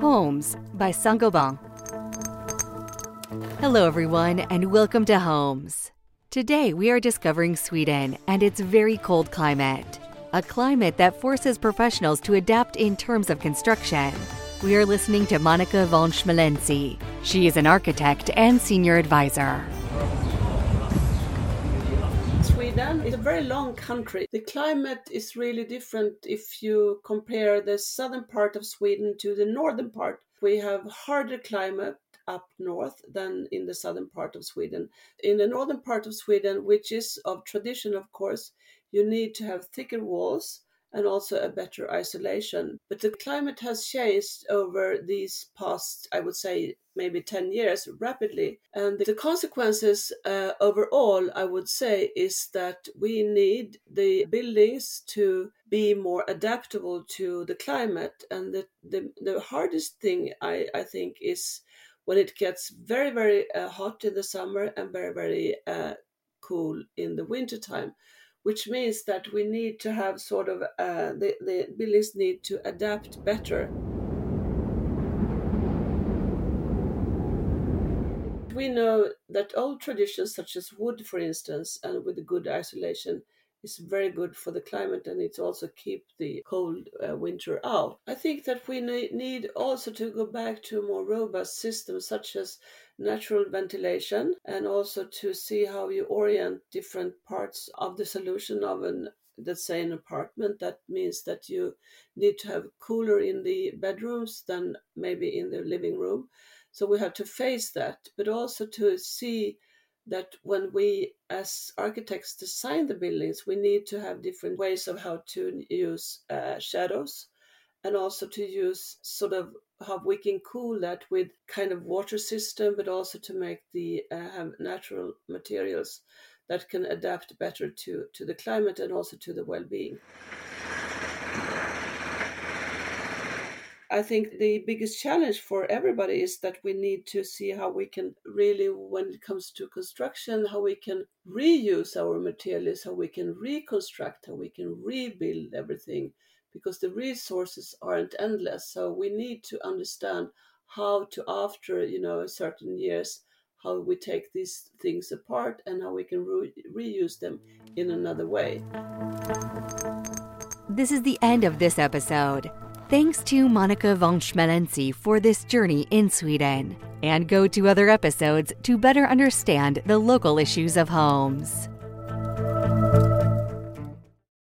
Homes by Saint-Gobain. Hello, everyone, and welcome to Homes. Today, we are discovering Sweden and its very cold climate. A climate that forces professionals to adapt in terms of construction. We are listening to Monica von Schmalensee. She is an architect and senior advisor. Sweden a very long country. The climate is really different if you compare the southern part of Sweden to the northern part. We have harder climate up north than in the southern part of Sweden. In the northern part of Sweden, which is of tradition, of course, you need to have thicker walls and also a better isolation. But the climate has changed over these past, I would say, maybe 10 years rapidly. And the consequences uh, overall, I would say, is that we need the buildings to be more adaptable to the climate. And the, the, the hardest thing, I, I think, is when it gets very, very uh, hot in the summer and very, very uh, cool in the wintertime which means that we need to have sort of uh, the, the need to adapt better. We know that old traditions such as wood, for instance, and with good isolation, is very good for the climate and it also keep the cold uh, winter out. I think that we need also to go back to more robust systems such as natural ventilation and also to see how you orient different parts of the solution of an let's say an apartment that means that you need to have cooler in the bedrooms than maybe in the living room so we have to face that but also to see that when we as architects design the buildings we need to have different ways of how to use uh, shadows and also to use sort of how we can cool that with kind of water system but also to make the uh, have natural materials that can adapt better to to the climate and also to the well-being I think the biggest challenge for everybody is that we need to see how we can really, when it comes to construction, how we can reuse our materials, how we can reconstruct, how we can rebuild everything, because the resources aren't endless. So we need to understand how to, after you know certain years, how we take these things apart and how we can re- reuse them in another way. This is the end of this episode. Thanks to Monica von Schmalensee for this journey in Sweden. And go to other episodes to better understand the local issues of homes.